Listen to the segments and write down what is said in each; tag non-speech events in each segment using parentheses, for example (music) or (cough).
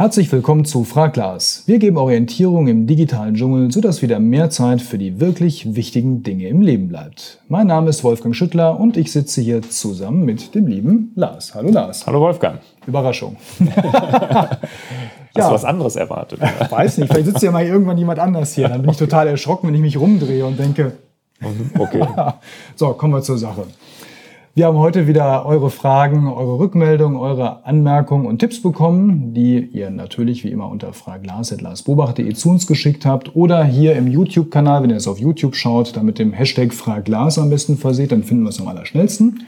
Herzlich willkommen zu Fraglas. Wir geben Orientierung im digitalen Dschungel, sodass wieder mehr Zeit für die wirklich wichtigen Dinge im Leben bleibt. Mein Name ist Wolfgang Schüttler und ich sitze hier zusammen mit dem lieben Lars. Hallo Lars. Hallo Wolfgang. Überraschung. (laughs) Hast ja. du was anderes erwartet? Oder? (laughs) Weiß nicht, vielleicht sitzt ja mal irgendwann jemand anders hier. Dann bin ich total erschrocken, wenn ich mich rumdrehe und denke, okay. (laughs) so, kommen wir zur Sache. Wir haben heute wieder eure Fragen, eure Rückmeldungen, eure Anmerkungen und Tipps bekommen, die ihr natürlich wie immer unter fraglas.larsbobach.de zu uns geschickt habt oder hier im YouTube-Kanal, wenn ihr es auf YouTube schaut, dann mit dem Hashtag Fraglas am besten verseht, dann finden wir es am allerschnellsten.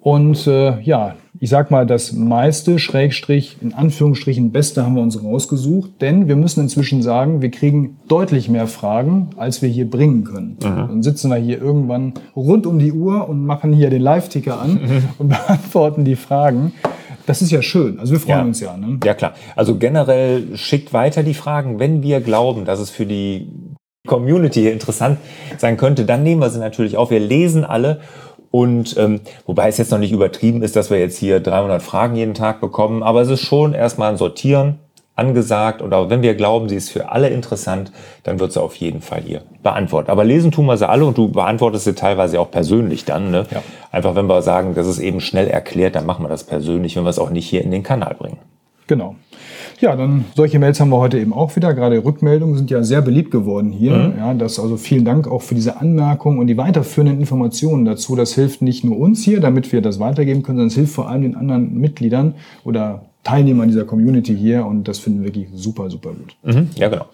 Und äh, ja, ich sag mal, das meiste, Schrägstrich, in Anführungsstrichen, Beste haben wir uns rausgesucht, denn wir müssen inzwischen sagen, wir kriegen deutlich mehr Fragen, als wir hier bringen können. Aha. Dann sitzen wir hier irgendwann rund um die Uhr und machen hier den Live-Ticker an (laughs) und beantworten die Fragen. Das ist ja schön. Also wir freuen ja. uns ja. Ne? Ja, klar. Also generell schickt weiter die Fragen. Wenn wir glauben, dass es für die Community hier interessant sein könnte, dann nehmen wir sie natürlich auf. Wir lesen alle und ähm, wobei es jetzt noch nicht übertrieben ist, dass wir jetzt hier 300 Fragen jeden Tag bekommen, aber es ist schon erstmal ein Sortieren angesagt oder wenn wir glauben, sie ist für alle interessant, dann wird sie auf jeden Fall hier beantwortet. Aber lesen tun wir sie alle und du beantwortest sie teilweise auch persönlich dann. Ne? Ja. Einfach wenn wir sagen, das ist eben schnell erklärt, dann machen wir das persönlich, wenn wir es auch nicht hier in den Kanal bringen. Genau. Ja, dann solche Mails haben wir heute eben auch wieder. Gerade Rückmeldungen sind ja sehr beliebt geworden hier. Mhm. Ja, das also vielen Dank auch für diese Anmerkungen und die weiterführenden Informationen dazu. Das hilft nicht nur uns hier, damit wir das weitergeben können, sondern es hilft vor allem den anderen Mitgliedern oder Teilnehmern dieser Community hier und das finden wir wirklich super, super gut. Mhm. Ja, genau.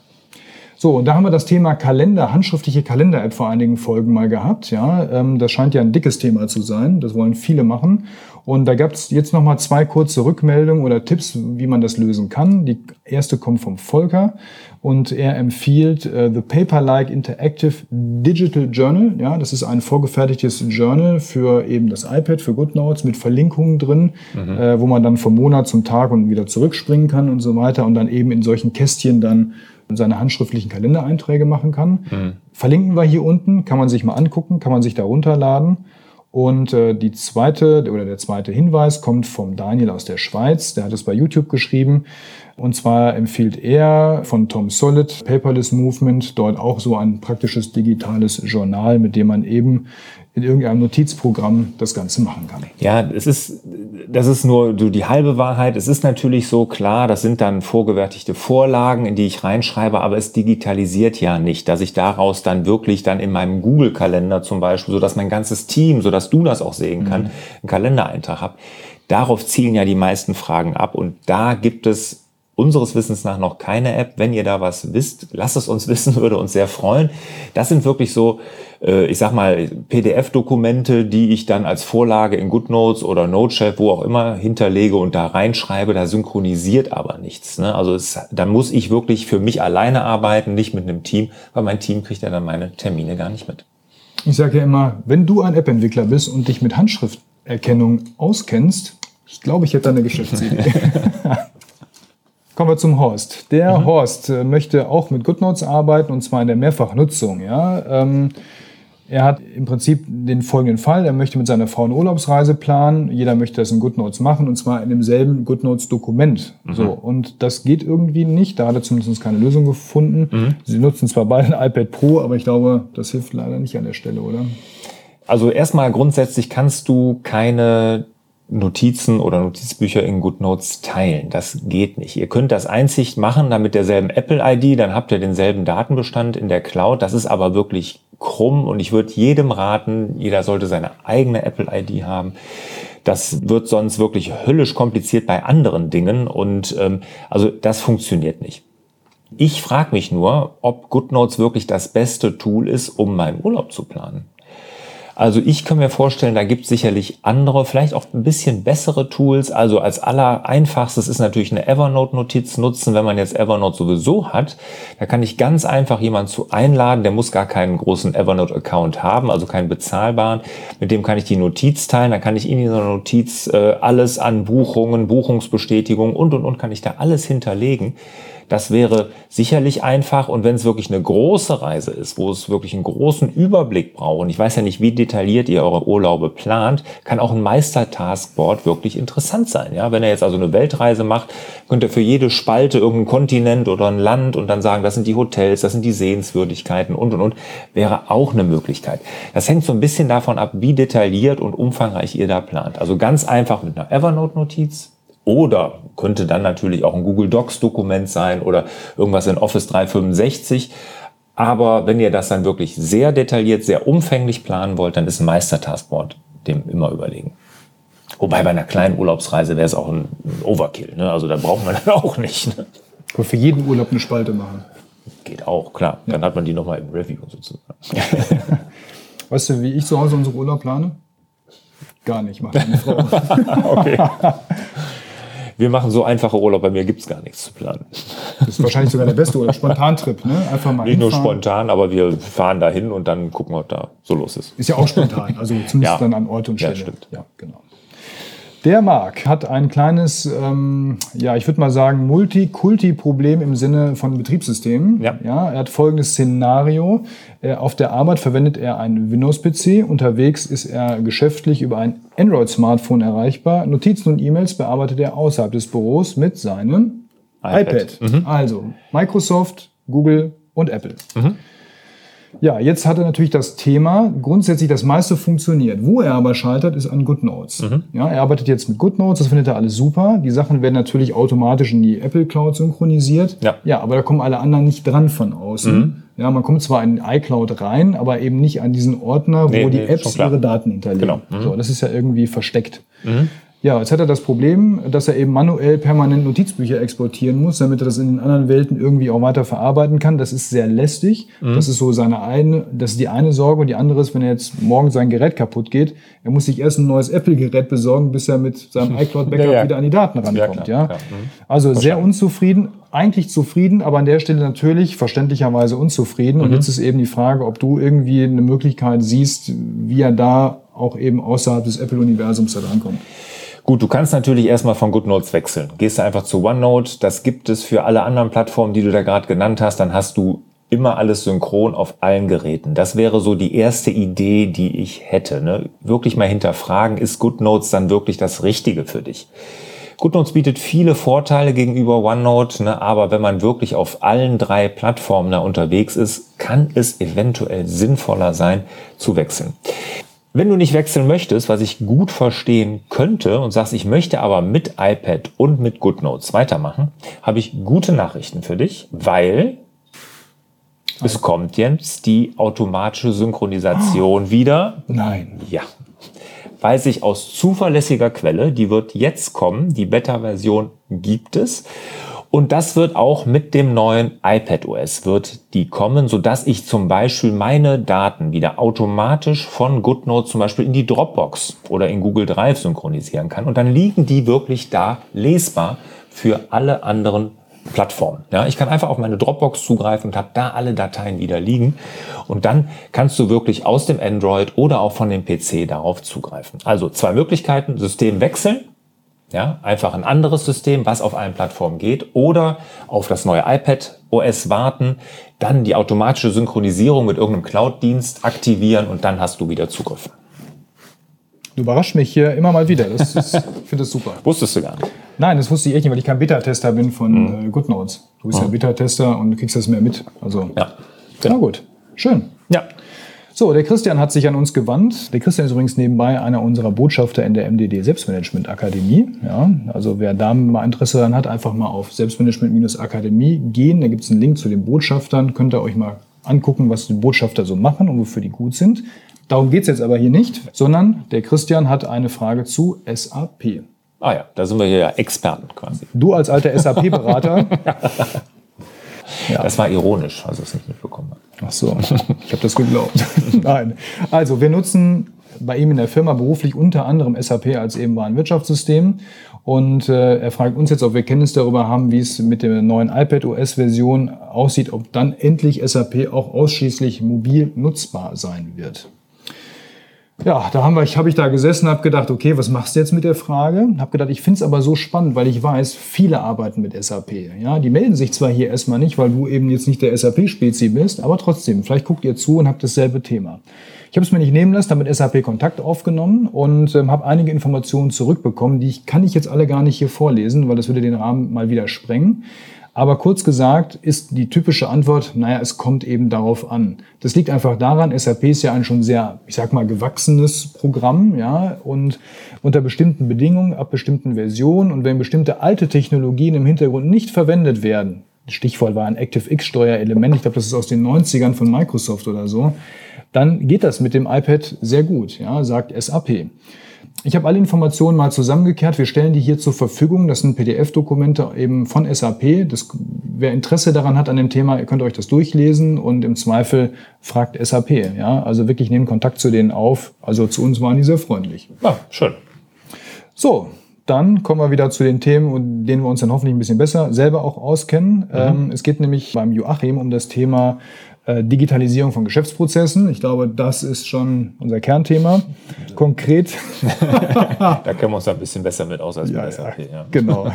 So, und da haben wir das Thema Kalender, handschriftliche Kalender-App vor einigen Folgen mal gehabt. Ja, ähm, das scheint ja ein dickes Thema zu sein. Das wollen viele machen. Und da gab es jetzt noch mal zwei kurze Rückmeldungen oder Tipps, wie man das lösen kann. Die erste kommt vom Volker und er empfiehlt uh, The Paper-like Interactive Digital Journal. Ja, das ist ein vorgefertigtes Journal für eben das iPad, für GoodNotes mit Verlinkungen drin, mhm. äh, wo man dann vom Monat zum Tag und wieder zurückspringen kann und so weiter und dann eben in solchen Kästchen dann seine handschriftlichen Kalendereinträge machen kann. Mhm. Verlinken wir hier unten, kann man sich mal angucken, kann man sich da runterladen. Und äh, die zweite oder der zweite Hinweis kommt vom Daniel aus der Schweiz. Der hat es bei YouTube geschrieben. Und zwar empfiehlt er von Tom Solid Paperless Movement dort auch so ein praktisches digitales Journal, mit dem man eben in irgendeinem Notizprogramm das Ganze machen kann. Ja, es ist, das ist nur die halbe Wahrheit. Es ist natürlich so klar, das sind dann vorgewertigte Vorlagen, in die ich reinschreibe, aber es digitalisiert ja nicht, dass ich daraus dann wirklich dann in meinem Google-Kalender zum Beispiel, so dass mein ganzes Team, so dass du das auch sehen kann, mhm. einen Kalendereintrag habe. Darauf zielen ja die meisten Fragen ab und da gibt es unseres Wissens nach noch keine App. Wenn ihr da was wisst, lasst es uns (laughs) wissen, würde uns sehr freuen. Das sind wirklich so, äh, ich sag mal, PDF-Dokumente, die ich dann als Vorlage in GoodNotes oder Notechef, wo auch immer, hinterlege und da reinschreibe. Da synchronisiert aber nichts. Ne? Also es, da muss ich wirklich für mich alleine arbeiten, nicht mit einem Team, weil mein Team kriegt ja dann meine Termine gar nicht mit. Ich sage ja immer, wenn du ein App-Entwickler bist und dich mit Handschrifterkennung auskennst, ich glaube, ich hätte da eine Geschäftsidee. (laughs) (laughs) Kommen wir zum Horst. Der mhm. Horst äh, möchte auch mit GoodNotes arbeiten und zwar in der Mehrfachnutzung. Ja? Ähm, er hat im Prinzip den folgenden Fall. Er möchte mit seiner Frau eine Urlaubsreise planen. Jeder möchte das in GoodNotes machen und zwar in demselben GoodNotes-Dokument. Mhm. So, und das geht irgendwie nicht. Da hat er zumindest keine Lösung gefunden. Mhm. Sie nutzen zwar beide ein iPad Pro, aber ich glaube, das hilft leider nicht an der Stelle, oder? Also erstmal grundsätzlich kannst du keine Notizen oder Notizbücher in GoodNotes teilen. Das geht nicht. Ihr könnt das einzig machen, dann mit derselben Apple-ID, dann habt ihr denselben Datenbestand in der Cloud. Das ist aber wirklich krumm und ich würde jedem raten, jeder sollte seine eigene Apple-ID haben. Das wird sonst wirklich höllisch kompliziert bei anderen Dingen und ähm, also das funktioniert nicht. Ich frage mich nur, ob GoodNotes wirklich das beste Tool ist, um meinen Urlaub zu planen. Also ich kann mir vorstellen, da gibt es sicherlich andere, vielleicht auch ein bisschen bessere Tools. Also als aller einfachstes ist natürlich eine Evernote-Notiz nutzen, wenn man jetzt Evernote sowieso hat. Da kann ich ganz einfach jemanden zu einladen, der muss gar keinen großen Evernote-Account haben, also keinen bezahlbaren. Mit dem kann ich die Notiz teilen, dann kann ich in dieser Notiz äh, alles an Buchungen, Buchungsbestätigungen und und und kann ich da alles hinterlegen. Das wäre sicherlich einfach. Und wenn es wirklich eine große Reise ist, wo es wirklich einen großen Überblick braucht, und ich weiß ja nicht, wie detailliert ihr eure Urlaube plant, kann auch ein Meistertaskboard wirklich interessant sein. Ja, wenn ihr jetzt also eine Weltreise macht, könnt ihr für jede Spalte irgendeinen Kontinent oder ein Land und dann sagen, das sind die Hotels, das sind die Sehenswürdigkeiten und und und, wäre auch eine Möglichkeit. Das hängt so ein bisschen davon ab, wie detailliert und umfangreich ihr da plant. Also ganz einfach mit einer Evernote-Notiz, oder könnte dann natürlich auch ein Google Docs Dokument sein oder irgendwas in Office 365. Aber wenn ihr das dann wirklich sehr detailliert, sehr umfänglich planen wollt, dann ist ein Meistertaskboard dem immer überlegen. Wobei bei einer kleinen Urlaubsreise wäre es auch ein Overkill. Ne? Also da braucht man dann (laughs) auch nicht. Ne? Aber für jeden Urlaub eine Spalte machen. Geht auch, klar. Ja. Dann hat man die nochmal im Review sozusagen. (laughs) weißt du, wie ich zu Hause unsere Urlaub plane? Gar nicht, macht meine Frau. (laughs) okay. Wir machen so einfache Urlaub, bei mir gibt es gar nichts zu planen. Das ist wahrscheinlich sogar der beste Urlaub. (laughs) Spontantrip, ne? Einfach mal Nicht hinfahren. nur spontan, aber wir fahren dahin und dann gucken, was da so los ist. Ist ja auch spontan, also zumindest ja. dann an Ort und Stelle. Ja, stimmt. Ja, genau. Der Marc hat ein kleines, ähm, ja, ich würde mal sagen, Multikulti-Problem im Sinne von Betriebssystemen. Ja. ja. Er hat folgendes Szenario. Er, auf der Arbeit verwendet er einen Windows-PC. Unterwegs ist er geschäftlich über ein Android-Smartphone erreichbar. Notizen und E-Mails bearbeitet er außerhalb des Büros mit seinem iPad. iPad. Mhm. Also Microsoft, Google und Apple. Mhm. Ja, jetzt hat er natürlich das Thema, grundsätzlich das meiste funktioniert. Wo er aber scheitert, ist an GoodNotes. Mhm. Ja, er arbeitet jetzt mit GoodNotes, das findet er alles super. Die Sachen werden natürlich automatisch in die Apple Cloud synchronisiert. Ja, ja aber da kommen alle anderen nicht dran von außen. Mhm. Ja, man kommt zwar in iCloud rein, aber eben nicht an diesen Ordner, wo nee, die nee, Apps ihre Daten hinterlegen. Genau. Mhm. So, das ist ja irgendwie versteckt. Mhm. Ja, jetzt hat er das Problem, dass er eben manuell permanent Notizbücher exportieren muss, damit er das in den anderen Welten irgendwie auch weiter verarbeiten kann. Das ist sehr lästig. Mhm. Das ist so seine eine, das ist die eine Sorge. Und die andere ist, wenn er jetzt morgen sein Gerät kaputt geht, er muss sich erst ein neues Apple-Gerät besorgen, bis er mit seinem (laughs) iCloud-Backup ja, ja. wieder an die Daten rankommt. Ja, ja. Mhm. Also sehr unzufrieden, eigentlich zufrieden, aber an der Stelle natürlich verständlicherweise unzufrieden. Mhm. Und jetzt ist eben die Frage, ob du irgendwie eine Möglichkeit siehst, wie er da auch eben außerhalb des Apple-Universums da drankommt. Gut, du kannst natürlich erstmal von GoodNotes wechseln. Gehst du einfach zu OneNote, das gibt es für alle anderen Plattformen, die du da gerade genannt hast, dann hast du immer alles synchron auf allen Geräten. Das wäre so die erste Idee, die ich hätte. Ne? Wirklich mal hinterfragen, ist GoodNotes dann wirklich das Richtige für dich? GoodNotes bietet viele Vorteile gegenüber OneNote, ne, aber wenn man wirklich auf allen drei Plattformen da unterwegs ist, kann es eventuell sinnvoller sein, zu wechseln. Wenn du nicht wechseln möchtest, was ich gut verstehen könnte und sagst, ich möchte aber mit iPad und mit GoodNotes weitermachen, habe ich gute Nachrichten für dich, weil es kommt jetzt die automatische Synchronisation oh. wieder. Nein. Ja. Weiß ich aus zuverlässiger Quelle, die wird jetzt kommen. Die Beta-Version gibt es. Und das wird auch mit dem neuen iPad OS wird die kommen, so dass ich zum Beispiel meine Daten wieder automatisch von GoodNote zum Beispiel in die Dropbox oder in Google Drive synchronisieren kann. Und dann liegen die wirklich da lesbar für alle anderen Plattformen. Ja, ich kann einfach auf meine Dropbox zugreifen und habe da alle Dateien wieder liegen. Und dann kannst du wirklich aus dem Android oder auch von dem PC darauf zugreifen. Also zwei Möglichkeiten, System wechseln ja, einfach ein anderes System, was auf allen Plattformen geht, oder auf das neue iPad OS warten, dann die automatische Synchronisierung mit irgendeinem Cloud-Dienst aktivieren und dann hast du wieder Zugriff. Du überraschst mich hier immer mal wieder. Das ist, ich finde das super. (laughs) Wusstest du gar nicht? Nein, das wusste ich echt nicht, weil ich kein Beta-Tester bin von mhm. äh, GoodNotes. Du bist mhm. ja Beta-Tester und du kriegst das mehr mit. Also, ja. Genau. Na gut. Schön. Ja. So, der Christian hat sich an uns gewandt. Der Christian ist übrigens nebenbei einer unserer Botschafter in der MDD Selbstmanagement Akademie. Ja, also wer da mal Interesse daran hat, einfach mal auf Selbstmanagement-Akademie gehen. Da gibt es einen Link zu den Botschaftern. Könnt ihr euch mal angucken, was die Botschafter so machen und wofür die gut sind. Darum geht's jetzt aber hier nicht, sondern der Christian hat eine Frage zu SAP. Ah ja, da sind wir hier ja Experten quasi. Du als alter SAP-Berater (laughs) Ja. Das war ironisch, also es nicht mitbekommen hat. Ach so, (laughs) ich habe das geglaubt. (laughs) Nein. Also wir nutzen bei ihm in der Firma beruflich unter anderem SAP als eben Warenwirtschaftssystem. Und äh, er fragt uns jetzt, ob wir Kenntnis darüber haben, wie es mit der neuen iPad OS-Version aussieht, ob dann endlich SAP auch ausschließlich mobil nutzbar sein wird. Ja, da habe ich, hab ich da gesessen, habe gedacht, okay, was machst du jetzt mit der Frage? Habe gedacht, ich finde es aber so spannend, weil ich weiß, viele arbeiten mit SAP. Ja, die melden sich zwar hier erstmal nicht, weil du eben jetzt nicht der SAP-Spezi bist, aber trotzdem, vielleicht guckt ihr zu und habt dasselbe Thema. Ich habe es mir nicht nehmen lassen, damit SAP Kontakt aufgenommen und ähm, habe einige Informationen zurückbekommen, die ich, kann ich jetzt alle gar nicht hier vorlesen, weil das würde den Rahmen mal wieder sprengen. Aber kurz gesagt ist die typische Antwort, naja, es kommt eben darauf an. Das liegt einfach daran, SAP ist ja ein schon sehr, ich sag mal, gewachsenes Programm, ja, und unter bestimmten Bedingungen, ab bestimmten Versionen und wenn bestimmte alte Technologien im Hintergrund nicht verwendet werden, Stichwort war ein ActiveX-Steuerelement, ich glaube, das ist aus den 90ern von Microsoft oder so, dann geht das mit dem iPad sehr gut, ja, sagt SAP. Ich habe alle Informationen mal zusammengekehrt. Wir stellen die hier zur Verfügung. Das sind PDF-Dokumente eben von SAP. Das, wer Interesse daran hat an dem Thema, ihr könnt euch das durchlesen und im Zweifel fragt SAP. Ja, also wirklich nehmen Kontakt zu denen auf. Also zu uns waren die sehr freundlich. Ah, schön. So, dann kommen wir wieder zu den Themen, denen wir uns dann hoffentlich ein bisschen besser selber auch auskennen. Mhm. Ähm, es geht nämlich beim Joachim um das Thema äh, Digitalisierung von Geschäftsprozessen. Ich glaube, das ist schon unser Kernthema. Konkret. da kennen wir uns ein bisschen besser mit aus als ja, bei SAP. Ja. (laughs) Genau.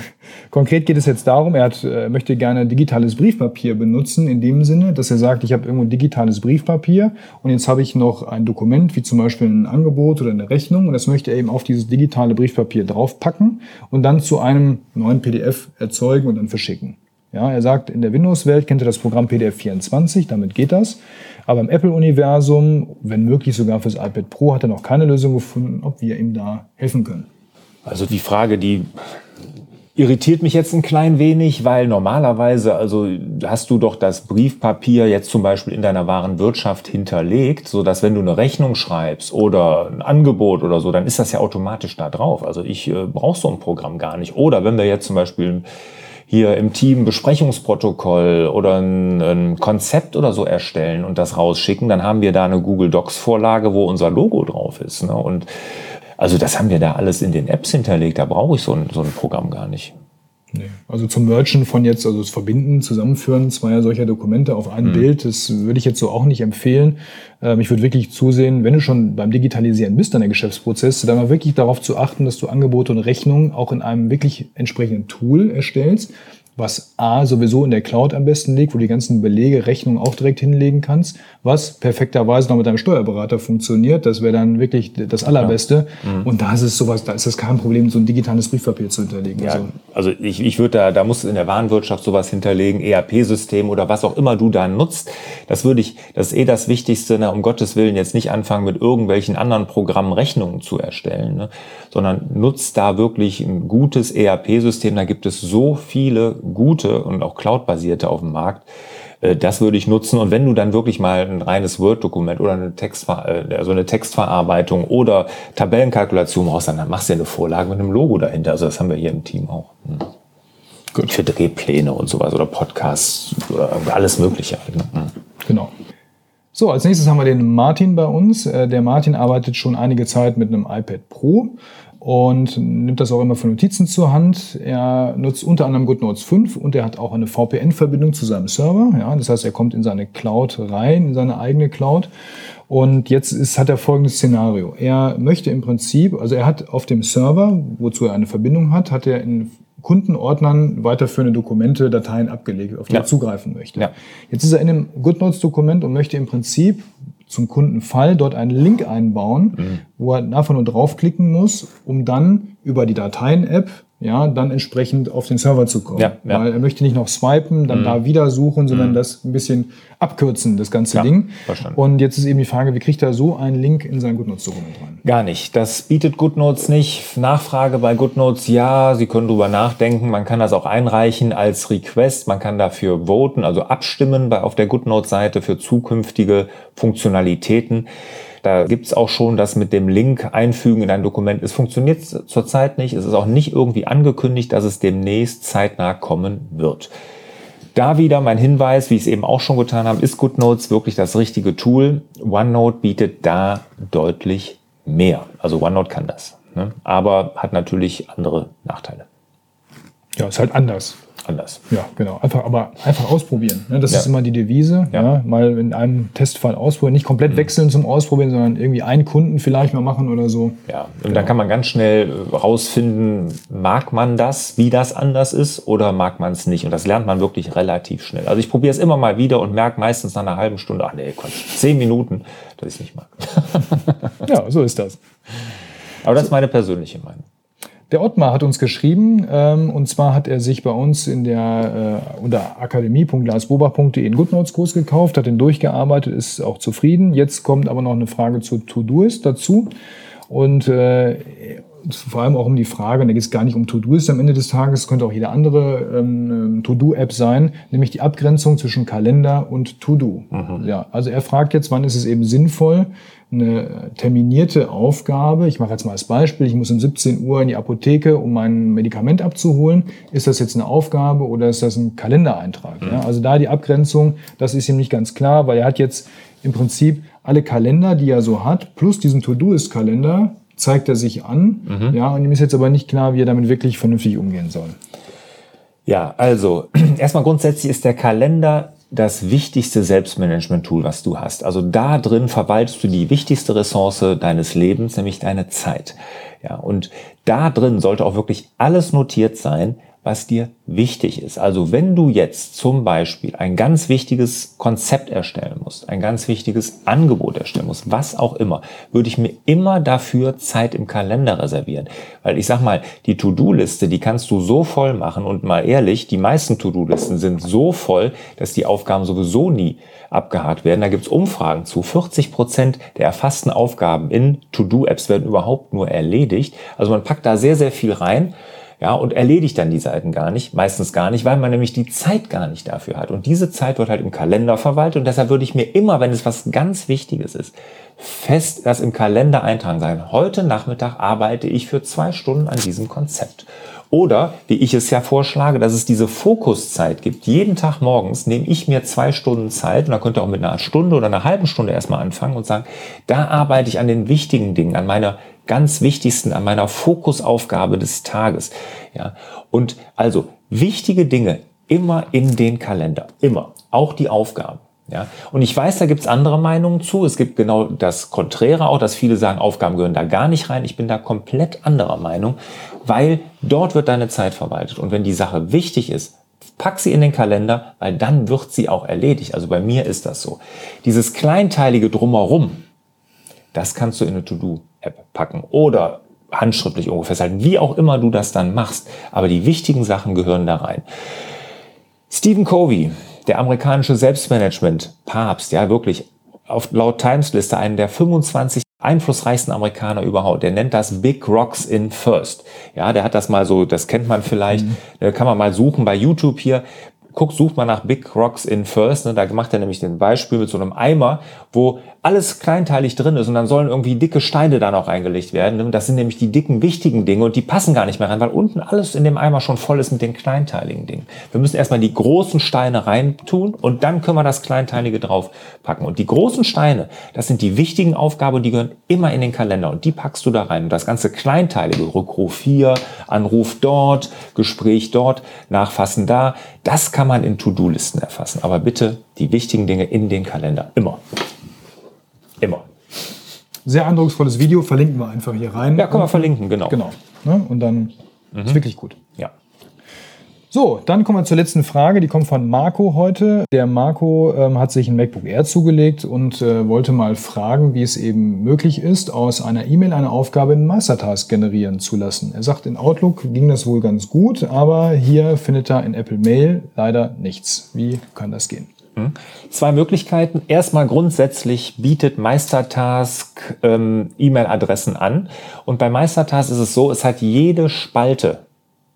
Konkret geht es jetzt darum, er hat, äh, möchte gerne digitales Briefpapier benutzen, in dem Sinne, dass er sagt, ich habe irgendwo digitales Briefpapier und jetzt habe ich noch ein Dokument, wie zum Beispiel ein Angebot oder eine Rechnung und das möchte er eben auf dieses digitale Briefpapier draufpacken und dann zu einem neuen PDF erzeugen und dann verschicken. Ja, er sagt, in der Windows-Welt kennt er das Programm PDF24, damit geht das. Aber im Apple-Universum, wenn möglich sogar fürs iPad Pro, hat er noch keine Lösung gefunden, ob wir ihm da helfen können. Also die Frage, die irritiert mich jetzt ein klein wenig, weil normalerweise, also hast du doch das Briefpapier jetzt zum Beispiel in deiner wahren Wirtschaft hinterlegt, so dass wenn du eine Rechnung schreibst oder ein Angebot oder so, dann ist das ja automatisch da drauf. Also ich äh, brauche so ein Programm gar nicht. Oder wenn wir jetzt zum Beispiel hier im Team Besprechungsprotokoll oder ein, ein, Konzept oder so erstellen und das rausschicken, dann haben wir da eine Google Docs Vorlage, wo unser Logo drauf ist. Ne? Und also das haben wir da alles in den Apps hinterlegt. Da brauche ich so ein, so ein Programm gar nicht. Nee. Also zum Merchen von jetzt, also das Verbinden, Zusammenführen zweier solcher Dokumente auf ein mhm. Bild, das würde ich jetzt so auch nicht empfehlen. Ähm, ich würde wirklich zusehen, wenn du schon beim Digitalisieren bist, deiner Geschäftsprozesse, dann mal wirklich darauf zu achten, dass du Angebote und Rechnungen auch in einem wirklich entsprechenden Tool erstellst, was A sowieso in der Cloud am besten liegt, wo du die ganzen Belege, Rechnungen auch direkt hinlegen kannst, was perfekterweise noch mit deinem Steuerberater funktioniert. Das wäre dann wirklich das Allerbeste. Ja. Mhm. Und da ist es sowas, da ist es kein Problem, so ein digitales Briefpapier zu hinterlegen. Ja, also, also ich, ich würde da, da musst du in der Warenwirtschaft sowas hinterlegen, ERP-System oder was auch immer du da nutzt. Das würde ich, das ist eh das Wichtigste, na, um Gottes Willen jetzt nicht anfangen, mit irgendwelchen anderen Programmen Rechnungen zu erstellen, ne? sondern nutzt da wirklich ein gutes ERP-System. Da gibt es so viele gute und auch Cloud-basierte auf dem Markt. Äh, das würde ich nutzen. Und wenn du dann wirklich mal ein reines Word-Dokument oder eine, Textver äh, also eine Textverarbeitung oder Tabellenkalkulation brauchst, dann machst du ja eine Vorlage mit einem Logo dahinter. Also das haben wir hier im Team auch. Hm. Gut. Für Drehpläne und sowas oder Podcasts oder alles Mögliche. Ne? Hm. Genau. So, als nächstes haben wir den Martin bei uns. Äh, der Martin arbeitet schon einige Zeit mit einem iPad Pro und nimmt das auch immer für Notizen zur Hand. Er nutzt unter anderem GoodNotes 5 und er hat auch eine VPN-Verbindung zu seinem Server. Ja, das heißt, er kommt in seine Cloud rein, in seine eigene Cloud. Und jetzt ist, hat er folgendes Szenario. Er möchte im Prinzip, also er hat auf dem Server, wozu er eine Verbindung hat, hat er in Kundenordnern weiterführende Dokumente, Dateien abgelegt, auf die ja. er zugreifen möchte. Ja. Jetzt ist er in einem GoodNotes-Dokument und möchte im Prinzip zum Kundenfall dort einen Link einbauen, mhm. wo er einfach nur draufklicken muss, um dann über die Dateien-App ja, dann entsprechend auf den Server zu kommen. Ja, ja. Weil er möchte nicht noch swipen, dann mhm. da wieder suchen, sondern mhm. das ein bisschen abkürzen, das ganze ja, Ding. Verstanden. Und jetzt ist eben die Frage, wie kriegt er so einen Link in sein GoodNotes-Dokument rein? Gar nicht. Das bietet GoodNotes nicht. Nachfrage bei GoodNotes, ja, Sie können drüber nachdenken. Man kann das auch einreichen als Request. Man kann dafür voten, also abstimmen bei, auf der GoodNotes-Seite für zukünftige Funktionalitäten. Da gibt's auch schon das mit dem Link einfügen in ein Dokument. Es funktioniert zurzeit nicht. Es ist auch nicht irgendwie angekündigt, dass es demnächst zeitnah kommen wird. Da wieder mein Hinweis, wie ich es eben auch schon getan habe, ist GoodNotes wirklich das richtige Tool. OneNote bietet da deutlich mehr. Also OneNote kann das, ne? aber hat natürlich andere Nachteile. Ja, ist halt anders. Anders. Ja, genau. Einfach, aber einfach ausprobieren. Ne? Das Ja. ist immer die Devise. Ja. Ja. Mal in einem Testfall ausprobieren. Nicht komplett wechseln zum Ausprobieren, sondern irgendwie einen Kunden vielleicht mal machen oder so. Ja, und dann kann man ganz schnell äh, rausfinden, mag man das, wie das anders ist, oder mag man es nicht. Und das lernt man wirklich relativ schnell. Also ich probiere es immer mal wieder und merke meistens nach einer halben Stunde, ach nee, Quatsch, zehn Minuten, dass ich es nicht mag. (laughs) Ja, so ist das. Aber das ist meine persönliche Meinung. Der Ottmar hat uns geschrieben, ähm, und zwar hat er sich bei uns in der äh, unter akademie.larsbobach.de einen GoodNotes-Kurs gekauft, hat den durchgearbeitet, ist auch zufrieden. Jetzt kommt aber noch eine Frage zu To-Doist dazu. Und äh, vor allem auch um die Frage, und da geht es gar nicht um To-Doist am Ende des Tages, könnte auch jede andere ähm, To-Do-App sein, nämlich die Abgrenzung zwischen Kalender und To-Do. Ja, also er fragt jetzt, wann ist es eben sinnvoll, eine terminierte Aufgabe, ich mache jetzt mal als Beispiel, ich muss um 17 Uhr in die Apotheke, um mein Medikament abzuholen. Ist das jetzt eine Aufgabe oder ist das ein Kalendereintrag? Ja, also da die Abgrenzung, das ist ihm nicht ganz klar, weil er hat jetzt im Prinzip alle Kalender, die er so hat, plus diesen To-Do-Ist-Kalender, zeigt er sich an. Ja, und ihm ist jetzt aber nicht klar, wie er damit wirklich vernünftig umgehen soll. Ja, also (clears throat) erstmal grundsätzlich ist der Kalender das wichtigste Selbstmanagement-Tool, was du hast. Also da drin verwaltest du die wichtigste Ressource deines Lebens, nämlich deine Zeit. Ja, und da drin sollte auch wirklich alles notiert sein, was dir wichtig ist. Also wenn du jetzt zum Beispiel ein ganz wichtiges Konzept erstellen musst, ein ganz wichtiges Angebot erstellen musst, was auch immer, würde ich mir immer dafür Zeit im Kalender reservieren. Weil ich sag mal, die To-Do-Liste, die kannst du so voll machen und mal ehrlich, die meisten To-Do-Listen sind so voll, dass die Aufgaben sowieso nie abgehakt werden. Da gibt's Umfragen zu. 40 Prozent der erfassten Aufgaben in To-Do-Apps werden überhaupt nur erledigt. Also man packt da sehr, sehr viel rein ja, und erledigt dann die Seiten gar nicht, meistens gar nicht, weil man nämlich die Zeit gar nicht dafür hat. Und diese Zeit wird halt im Kalender verwaltet und deshalb würde ich mir immer, wenn es was ganz Wichtiges ist, fest das im Kalender eintragen sein. Heute Nachmittag arbeite ich für zwei Stunden an diesem Konzept. Oder, wie ich es ja vorschlage, dass es diese Fokuszeit gibt. Jeden Tag morgens nehme ich mir zwei Stunden Zeit und da könnt ihr auch mit einer Stunde oder einer halben Stunde erstmal anfangen und sagen, da arbeite ich an den wichtigen Dingen, an meiner ganz wichtigsten, an meiner Fokusaufgabe des Tages. Ja, und also wichtige Dinge immer in den Kalender, immer, auch die Aufgaben. Ja, und ich weiß, da gibt's andere Meinungen zu. Es gibt genau das Konträre auch, dass viele sagen, Aufgaben gehören da gar nicht rein. Ich bin da komplett anderer Meinung, weil dort wird deine Zeit verwaltet. Und wenn die Sache wichtig ist, pack sie in den Kalender, weil dann wird sie auch erledigt. Also bei mir ist das so. Dieses kleinteilige Drumherum, das kannst du in eine To-Do-App packen oder handschriftlich irgendwo festhalten, wie auch immer du das dann machst. Aber die wichtigen Sachen gehören da rein. Stephen Covey, der amerikanische Selbstmanagement-Papst, ja wirklich auf laut Times-Liste einen der 25 einflussreichsten Amerikaner überhaupt. Der nennt das Big Rocks in First. Ja, der hat das mal so, das kennt man vielleicht, äh, kann man mal suchen bei YouTube hier. Guck, sucht mal nach Big Rocks in First. Ne? Da macht er nämlich den Beispiel mit so einem Eimer, wo alles kleinteilig drin ist und dann sollen irgendwie dicke Steine da noch reingelegt werden. Ne? Das sind nämlich die dicken, wichtigen Dinge und die passen gar nicht mehr rein, weil unten alles in dem Eimer schon voll ist mit den kleinteiligen Dingen. Wir müssen erstmal die großen Steine reintun und dann können wir das Kleinteilige draufpacken. Und die großen Steine, das sind die wichtigen Aufgaben und die gehören immer in den Kalender und die packst du da rein. Und das ganze Kleinteilige, Rückruf hier, Anruf dort, Gespräch dort, Nachfassen da, das kann man in To-Do-Listen erfassen. Aber bitte die wichtigen Dinge in den Kalender. Immer. Immer. Sehr eindrucksvolles Video, verlinken wir einfach hier rein. Ja, können wir verlinken, genau. Genau. Ne? Und dann ist wirklich gut. Ja. So, dann kommen wir zur letzten Frage. Die kommt von Marco heute. Der Marco ähm, hat sich ein MacBook Air zugelegt und äh, wollte mal fragen, wie es eben möglich ist, aus einer E-Mail eine Aufgabe in Meistertask generieren zu lassen. Er sagt, in Outlook ging das wohl ganz gut, aber hier findet er in Apple Mail leider nichts. Wie kann das gehen? Zwei Möglichkeiten. Erstmal grundsätzlich bietet Meistertask ähm, E-Mail-Adressen an. Und bei Meistertask ist es so, es hat jede Spalte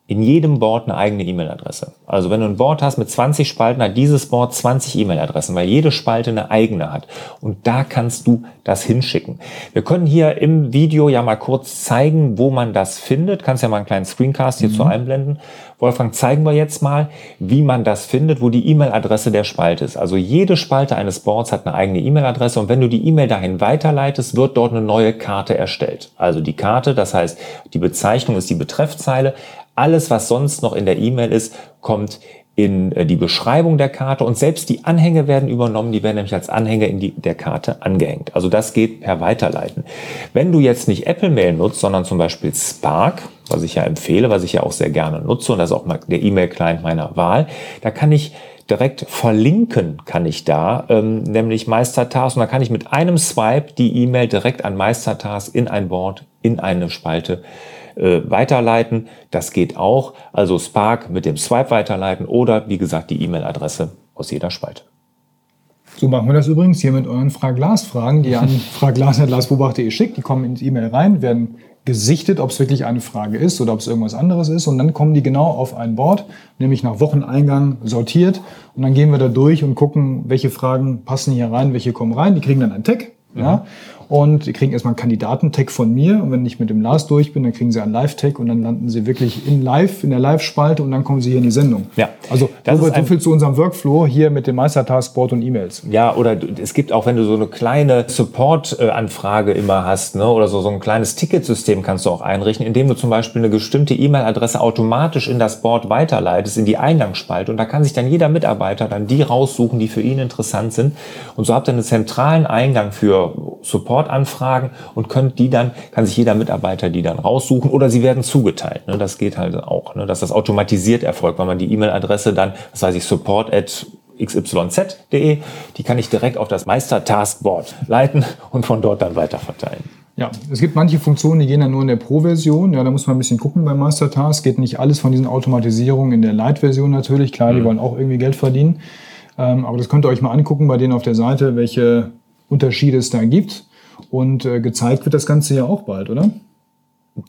in jedem Board eine eigene E-Mail-Adresse. Also wenn du ein Board hast mit 20 Spalten, hat dieses Board 20 E-Mail-Adressen, weil jede Spalte eine eigene hat. Und da kannst du das hinschicken. Wir können hier im Video ja mal kurz zeigen, wo man das findet. Kannst ja mal einen kleinen Screencast hierzu einblenden. Wolfgang, zeigen wir jetzt mal, wie man das findet, wo die E-Mail-Adresse der Spalte ist. Also jede Spalte eines Boards hat eine eigene E-Mail-Adresse und wenn du die E-Mail dahin weiterleitest, wird dort eine neue Karte erstellt. Also die Karte, das heißt, die Bezeichnung ist die Betreffzeile, Alles, was sonst noch in der E-Mail ist, kommt in äh, die Beschreibung der Karte und selbst die Anhänge werden übernommen, die werden nämlich als Anhänge in die, der Karte angehängt. Also das geht per Weiterleiten. Wenn du jetzt nicht Apple Mail nutzt, sondern zum Beispiel Spark, was ich ja empfehle, was ich ja auch sehr gerne nutze und das ist auch der E-Mail-Client meiner Wahl, da kann ich direkt verlinken kann ich da, ähm, nämlich Meistertask. Und da kann ich mit einem Swipe die E-Mail direkt an Meistertask in ein Board, in eine Spalte äh, weiterleiten. Das geht auch. Also Spark mit dem Swipe weiterleiten oder wie gesagt die E-Mail-Adresse aus jeder Spalte. So machen wir das übrigens hier mit euren Fraglas-Fragen, die ihr an (laughs) fraglas.lasbobach.de schickt. Die kommen ins E-Mail rein, werden gesichtet, ob es wirklich eine Frage ist oder ob es irgendwas anderes ist. Und dann kommen die genau auf ein Board, nämlich nach Wocheneingang sortiert. Und dann gehen wir da durch und gucken, welche Fragen passen hier rein, welche kommen rein. Die kriegen dann einen Tag. Mhm. Und die kriegen erstmal einen Kandidatentag von mir. Und wenn ich mit dem Lars durch bin, dann kriegen sie einen Live-Tag und dann landen sie wirklich in Live, in der Live-Spalte und dann kommen sie hier in die Sendung. Ja. Also das so, so viel zu unserem Workflow hier mit dem Meistertaskboard und E-Mails. Ja, oder es gibt auch, wenn du so eine kleine Support-Anfrage immer hast, ne, oder so, so ein kleines Ticketsystem kannst du auch einrichten, indem du zum Beispiel eine bestimmte E-Mail-Adresse automatisch in das Board weiterleitest, in die Eingangsspalte. Und da kann sich dann jeder Mitarbeiter dann die raussuchen, die für ihn interessant sind. Und so habt ihr einen zentralen Eingang für Support-Anfragen und könnt die dann, kann sich jeder Mitarbeiter die dann raussuchen oder sie werden zugeteilt. Ne? Das geht halt auch, ne? dass das automatisiert erfolgt, weil man die E-Mail-Adresse dann, was weiß ich, support at xyz.de, die kann ich direkt auf das Meister-Taskboard leiten und von dort dann weiter verteilen. Ja, es gibt manche Funktionen, die gehen dann nur in der Pro-Version. Ja, da muss man ein bisschen gucken beim Mastertask. Geht nicht alles von diesen Automatisierungen in der Light-Version natürlich. Klar, die mhm. wollen auch irgendwie Geld verdienen. Ähm, aber das könnt ihr euch mal angucken bei denen auf der Seite, welche Unterschiede es da gibt. Und äh, gezeigt wird das Ganze ja auch bald, oder?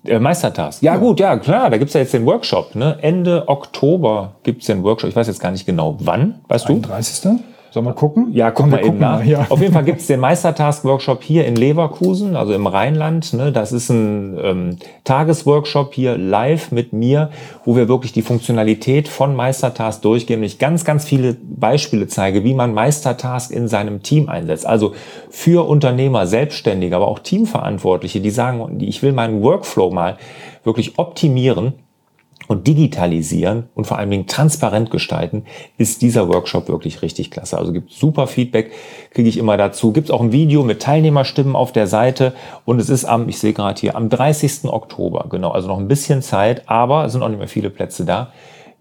Der Meistertask. Ja, ja, gut, ja, klar, da gibt's ja jetzt den Workshop. Ne? Ende Oktober gibt's den Workshop. Ich weiß jetzt gar nicht genau wann, weißt 31. du? Sollen wir gucken? Ja, guck mal eben nach. Mal, ja. Auf jeden Fall gibt es den Meistertask-Workshop hier in Leverkusen, also im Rheinland. Ne? Das ist ein ähm, Tagesworkshop hier live mit mir, wo wir wirklich die Funktionalität von Meistertask durchgehen und ich ganz, ganz viele Beispiele zeige, wie man Meistertask in seinem Team einsetzt. Also für Unternehmer, Selbstständige, aber auch Teamverantwortliche, die sagen, ich will meinen Workflow mal wirklich optimieren und digitalisieren und vor allen Dingen transparent gestalten, ist dieser Workshop wirklich richtig klasse. Also gibt super Feedback, kriege ich immer dazu. Gibt es auch ein Video mit Teilnehmerstimmen auf der Seite und es ist am, ich sehe gerade hier, am 30. Oktober, genau, also noch ein bisschen Zeit, aber es sind auch nicht mehr viele Plätze da.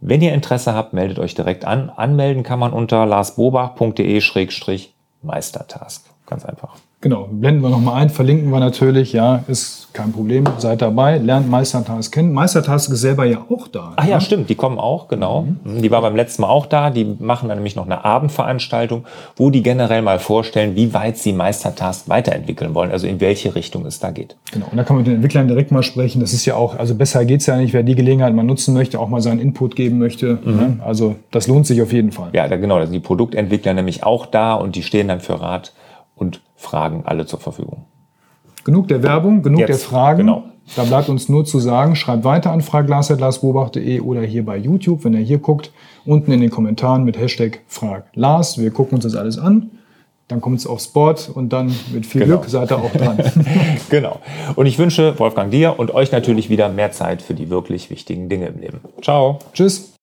Wenn ihr Interesse habt, meldet euch direkt an. Anmelden kann man unter larsbobach.de-meistertask. Ganz einfach. Genau, blenden wir nochmal ein, verlinken wir natürlich, ja, ist kein Problem, seid dabei, lernt Meistertask kennen. Meistertask ist selber ja auch da. Ach ja, ne? stimmt, die kommen auch, genau. Mhm. Die war beim letzten Mal auch da, die machen dann nämlich noch eine Abendveranstaltung, wo die generell mal vorstellen, wie weit sie Meistertask weiterentwickeln wollen, also in welche Richtung es da geht. Genau, und da kann man mit den Entwicklern direkt mal sprechen, das ist ja auch, also besser geht's ja nicht, wer die Gelegenheit mal nutzen möchte, auch mal seinen Input geben möchte, mhm. ne? also das lohnt sich auf jeden Fall. Ja, da, genau, da sind die Produktentwickler nämlich auch da und die stehen dann für Rat und Fragen alle zur Verfügung. Genug der Werbung, genug Jetzt, der Fragen. Genau. Da bleibt uns nur zu sagen, schreibt weiter an fraglas.larsbobach.de oder hier bei YouTube, wenn ihr hier guckt, unten in den Kommentaren mit Hashtag FragLars. Wir gucken uns das alles an. Dann kommt es aufs Board und dann mit viel genau. Glück seid ihr auch dran. (laughs) genau. Und ich wünsche Wolfgang dir und euch natürlich wieder mehr Zeit für die wirklich wichtigen Dinge im Leben. Ciao. Tschüss.